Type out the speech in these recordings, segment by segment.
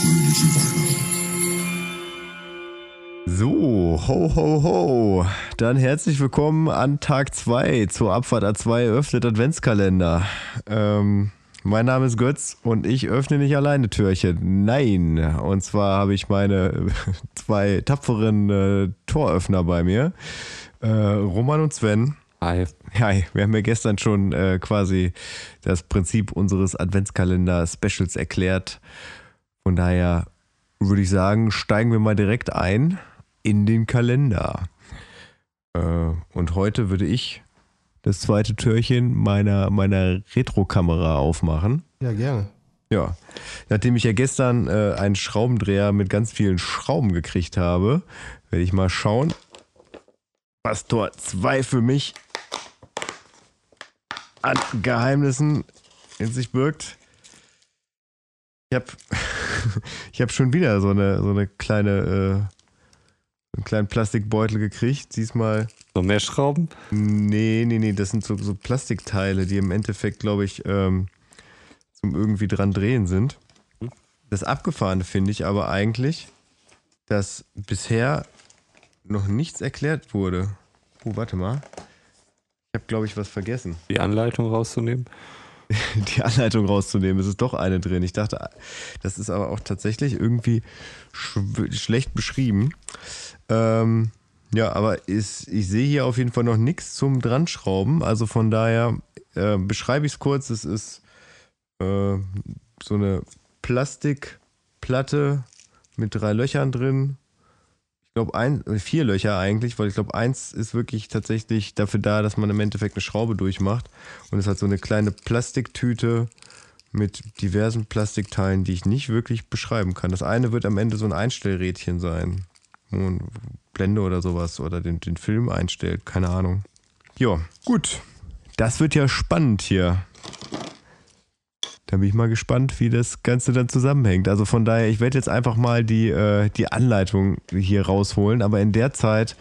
fröhliche Weihnachten. So, ho, ho, ho. Dann herzlich willkommen an Tag 2 zur Abfahrt A2 eröffnet Adventskalender. Ähm, mein Name ist Götz und ich öffne nicht alleine Türchen. Nein. Und zwar habe ich meine zwei tapferen äh, Toröffner bei mir. Äh, Roman und Sven. Hi. Hi, wir haben ja gestern schon äh, quasi das Prinzip unseres Adventskalender-Specials erklärt. Von daher würde ich sagen, steigen wir mal direkt ein in den Kalender. Äh, und heute würde ich das zweite Türchen meiner, meiner Retro-Kamera aufmachen. Ja, gerne. Ja, nachdem ich ja gestern äh, einen Schraubendreher mit ganz vielen Schrauben gekriegt habe, werde ich mal schauen, was Tor 2 für mich an Geheimnissen in sich birgt. Ich habe ich hab schon wieder so eine, so eine kleine, äh, einen kleinen Plastikbeutel gekriegt. Diesmal. Noch mehr Schrauben? Nee, nee, nee, das sind so, so Plastikteile, die im Endeffekt, glaube ich, ähm, zum irgendwie dran drehen sind. Das Abgefahrene finde ich aber eigentlich, dass bisher noch nichts erklärt wurde. Oh, warte mal. Ich habe, glaube ich, was vergessen. Die Anleitung rauszunehmen? Die Anleitung rauszunehmen. Es ist doch eine drin. Ich dachte, das ist aber auch tatsächlich irgendwie sch schlecht beschrieben. Ähm, ja, aber ist, ich sehe hier auf jeden Fall noch nichts zum Dranschrauben. Also von daher äh, beschreibe ich es kurz. Es ist äh, so eine Plastikplatte mit drei Löchern drin. Ich glaube, ein, vier Löcher eigentlich, weil ich glaube, eins ist wirklich tatsächlich dafür da, dass man im Endeffekt eine Schraube durchmacht. Und es hat so eine kleine Plastiktüte mit diversen Plastikteilen, die ich nicht wirklich beschreiben kann. Das eine wird am Ende so ein Einstellrädchen sein. Und Blende oder sowas oder den, den Film einstellt, keine Ahnung. Ja, gut. Das wird ja spannend hier. Da bin ich mal gespannt, wie das Ganze dann zusammenhängt. Also von daher, ich werde jetzt einfach mal die, äh, die Anleitung hier rausholen, aber in der Zeit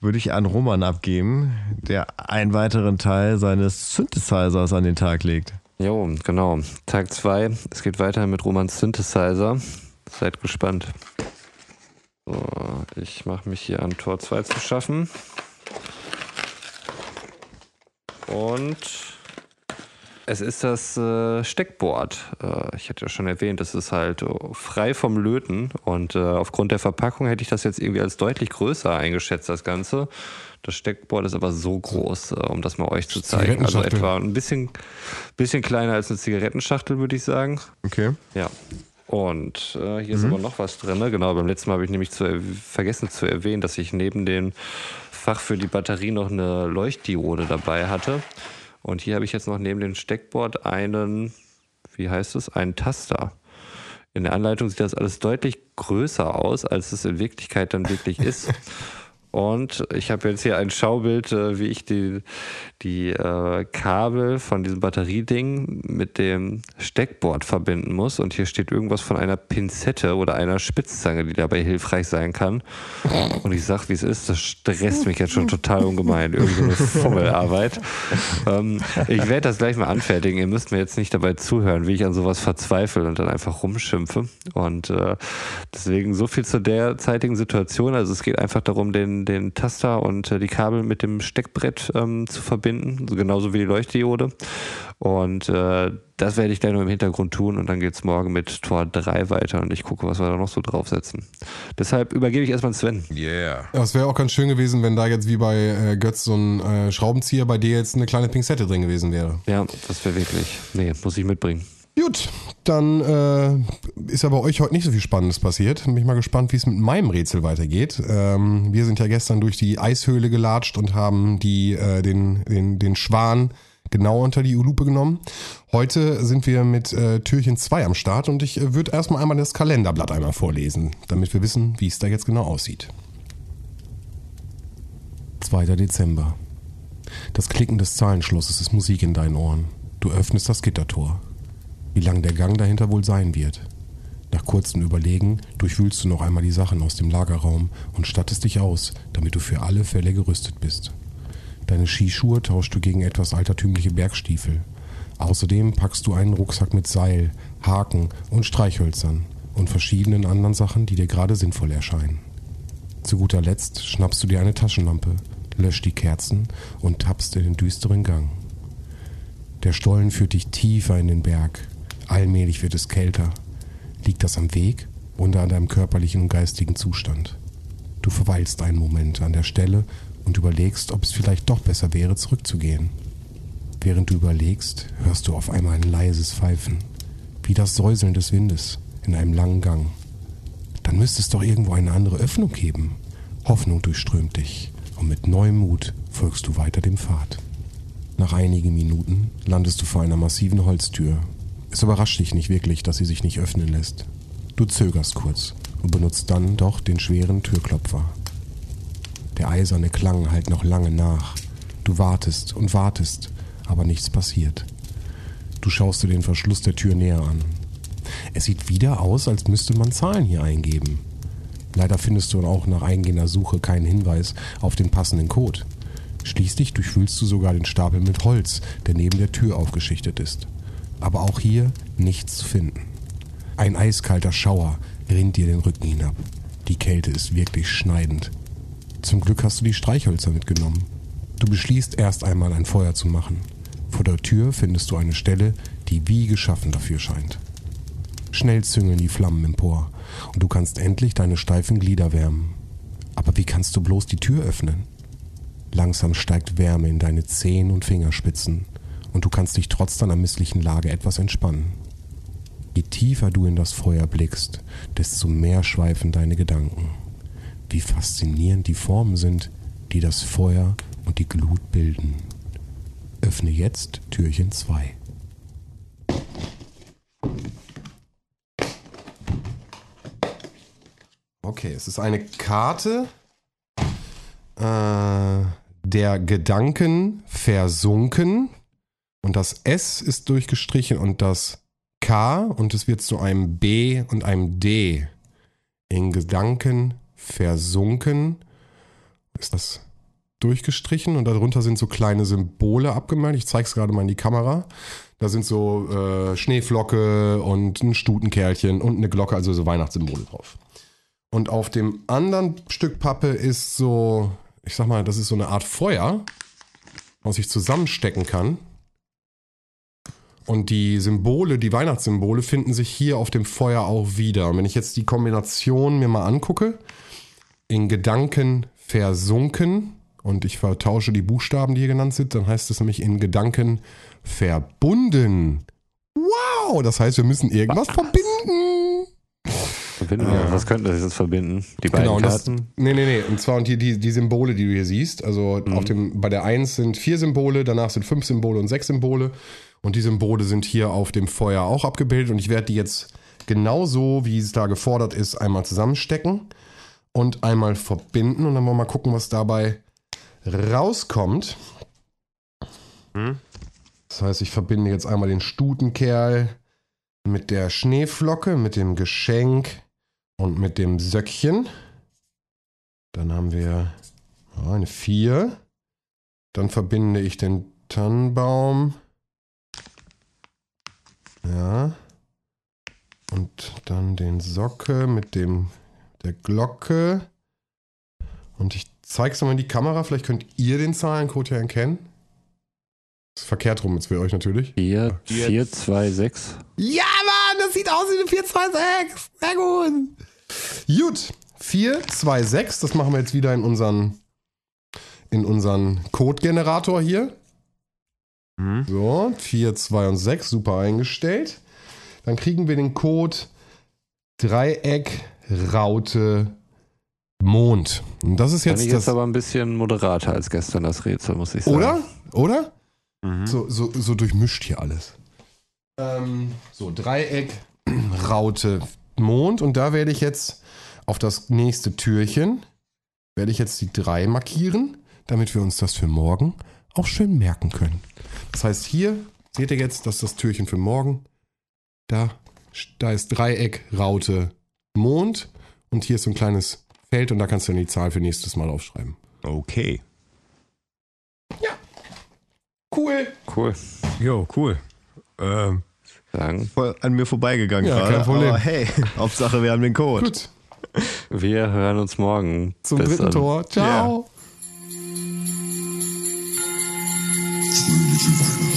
würde ich an Roman abgeben, der einen weiteren Teil seines Synthesizers an den Tag legt. Jo, genau. Tag 2. Es geht weiter mit Romans Synthesizer. Seid gespannt. So, ich mache mich hier an Tor 2 zu schaffen. Und es ist das äh, Steckboard. Äh, ich hatte ja schon erwähnt, das ist halt äh, frei vom Löten und äh, aufgrund der Verpackung hätte ich das jetzt irgendwie als deutlich größer eingeschätzt, das Ganze. Das Steckboard ist aber so groß, äh, um das mal euch zu zeigen. Also etwa ein bisschen, bisschen kleiner als eine Zigarettenschachtel, würde ich sagen. Okay. Ja. Und äh, hier ist aber noch was drin. Genau, beim letzten Mal habe ich nämlich zu vergessen zu erwähnen, dass ich neben dem Fach für die Batterie noch eine Leuchtdiode dabei hatte. Und hier habe ich jetzt noch neben dem Steckboard einen, wie heißt es, einen Taster. In der Anleitung sieht das alles deutlich größer aus, als es in Wirklichkeit dann wirklich ist. Und ich habe jetzt hier ein Schaubild, äh, wie ich die, die äh, Kabel von diesem Batterieding mit dem Steckboard verbinden muss. Und hier steht irgendwas von einer Pinzette oder einer Spitzzange, die dabei hilfreich sein kann. Und ich sag, wie es ist, das stresst mich jetzt schon total ungemein. Irgendeine Fummelarbeit. Ähm, ich werde das gleich mal anfertigen. Ihr müsst mir jetzt nicht dabei zuhören, wie ich an sowas verzweifle und dann einfach rumschimpfe. Und äh, deswegen so viel zu derzeitigen Situation. Also es geht einfach darum, den den, Taster und äh, die Kabel mit dem Steckbrett ähm, zu verbinden, so genauso wie die Leuchtdiode. Und äh, das werde ich gleich noch im Hintergrund tun und dann geht es morgen mit Tor 3 weiter und ich gucke, was wir da noch so draufsetzen. Deshalb übergebe ich erstmal Sven. Yeah. Ja, es wäre auch ganz schön gewesen, wenn da jetzt wie bei äh, Götz so ein äh, Schraubenzieher bei dir jetzt eine kleine Pinzette drin gewesen wäre. Ja, das wäre wirklich. Nee, muss ich mitbringen. Gut, dann äh, ist ja bei euch heute nicht so viel Spannendes passiert. Bin ich mal gespannt, wie es mit meinem Rätsel weitergeht. Ähm, wir sind ja gestern durch die Eishöhle gelatscht und haben die, äh, den, den, den Schwan genau unter die Lupe genommen. Heute sind wir mit äh, Türchen 2 am Start und ich äh, würde erstmal einmal das Kalenderblatt einmal vorlesen, damit wir wissen, wie es da jetzt genau aussieht. 2. Dezember. Das Klicken des Zahlenschlosses ist Musik in deinen Ohren. Du öffnest das Gittertor wie lang der Gang dahinter wohl sein wird. Nach kurzem Überlegen durchwühlst du noch einmal die Sachen aus dem Lagerraum und stattest dich aus, damit du für alle Fälle gerüstet bist. Deine Skischuhe tauschst du gegen etwas altertümliche Bergstiefel. Außerdem packst du einen Rucksack mit Seil, Haken und Streichhölzern und verschiedenen anderen Sachen, die dir gerade sinnvoll erscheinen. Zu guter Letzt schnappst du dir eine Taschenlampe, löscht die Kerzen und tappst in den düsteren Gang. Der Stollen führt dich tiefer in den Berg. Allmählich wird es kälter. Liegt das am Weg oder an deinem körperlichen und geistigen Zustand? Du verweilst einen Moment an der Stelle und überlegst, ob es vielleicht doch besser wäre, zurückzugehen. Während du überlegst, hörst du auf einmal ein leises Pfeifen, wie das Säuseln des Windes in einem langen Gang. Dann müsste es doch irgendwo eine andere Öffnung geben. Hoffnung durchströmt dich und mit neuem Mut folgst du weiter dem Pfad. Nach einigen Minuten landest du vor einer massiven Holztür. Es überrascht dich nicht wirklich, dass sie sich nicht öffnen lässt. Du zögerst kurz und benutzt dann doch den schweren Türklopfer. Der eiserne Klang halt noch lange nach. Du wartest und wartest, aber nichts passiert. Du schaust dir den Verschluss der Tür näher an. Es sieht wieder aus, als müsste man Zahlen hier eingeben. Leider findest du auch nach eingehender Suche keinen Hinweis auf den passenden Code. Schließlich durchwühlst du sogar den Stapel mit Holz, der neben der Tür aufgeschichtet ist. Aber auch hier nichts zu finden. Ein eiskalter Schauer rinnt dir den Rücken hinab. Die Kälte ist wirklich schneidend. Zum Glück hast du die Streichhölzer mitgenommen. Du beschließt erst einmal ein Feuer zu machen. Vor der Tür findest du eine Stelle, die wie geschaffen dafür scheint. Schnell züngeln die Flammen empor und du kannst endlich deine steifen Glieder wärmen. Aber wie kannst du bloß die Tür öffnen? Langsam steigt Wärme in deine Zehen und Fingerspitzen und du kannst dich trotz deiner misslichen Lage etwas entspannen. Je tiefer du in das Feuer blickst, desto mehr schweifen deine Gedanken. Wie faszinierend die Formen sind, die das Feuer und die Glut bilden. Öffne jetzt Türchen 2. Okay, es ist eine Karte äh, der Gedanken versunken und das S ist durchgestrichen und das K und es wird zu einem B und einem D. In Gedanken versunken ist das durchgestrichen und darunter sind so kleine Symbole abgemalt. Ich zeige es gerade mal in die Kamera. Da sind so äh, Schneeflocke und ein Stutenkerlchen und eine Glocke, also so Weihnachtssymbole drauf. Und auf dem anderen Stück Pappe ist so, ich sag mal, das ist so eine Art Feuer, was ich zusammenstecken kann. Und die Symbole, die Weihnachtssymbole, finden sich hier auf dem Feuer auch wieder. Und wenn ich jetzt die Kombination mir mal angucke, in Gedanken versunken und ich vertausche die Buchstaben, die hier genannt sind, dann heißt es nämlich in Gedanken verbunden. Wow, das heißt, wir müssen irgendwas verbinden. Verbinden, ja. Was könnte das jetzt verbinden? Die beiden Genau, und das, Karten? nee, nee, nee. Und zwar und die, die, die Symbole, die du hier siehst. Also auf dem, bei der 1 sind vier Symbole, danach sind fünf Symbole und sechs Symbole. Und die Symbole sind hier auf dem Feuer auch abgebildet. Und ich werde die jetzt genauso, wie es da gefordert ist, einmal zusammenstecken und einmal verbinden. Und dann wollen wir mal gucken, was dabei rauskommt. Das heißt, ich verbinde jetzt einmal den Stutenkerl mit der Schneeflocke, mit dem Geschenk und mit dem Söckchen. Dann haben wir eine 4. Dann verbinde ich den Tannenbaum. Ja. Und dann den Socke mit dem der Glocke. Und ich zeige es mal in die Kamera. Vielleicht könnt ihr den Zahlencode ja erkennen. ist verkehrt rum jetzt für euch natürlich. 4, 4, 2, 6. Ja, Mann, das sieht aus wie eine 426. Sehr gut. Gut, 426, das machen wir jetzt wieder in unseren, in unseren Code-Generator hier. So, 4, 2 und 6, super eingestellt. Dann kriegen wir den Code Dreieck, Raute, Mond. Und das ist Fand jetzt ich das. jetzt aber ein bisschen moderater als gestern das Rätsel, muss ich sagen. Oder? Oder? Mhm. So, so, so durchmischt hier alles. Ähm, so, Dreieck, Raute, Mond. Und da werde ich jetzt auf das nächste Türchen, werde ich jetzt die 3 markieren, damit wir uns das für morgen auch schön merken können. Das heißt, hier seht ihr jetzt, dass das Türchen für morgen, da, da ist Dreieck, Raute, Mond. Und hier ist so ein kleines Feld und da kannst du dann die Zahl für nächstes Mal aufschreiben. Okay. Cool. Cool. Jo, cool. Ähm, sagen. Voll an mir vorbeigegangen Ja, gerade. kein Problem. Aber hey, Hauptsache wir haben den Code. Gut, Wir hören uns morgen. zum Bis dritten dann. Tor. Ciao. Fröhliche Weihnachten.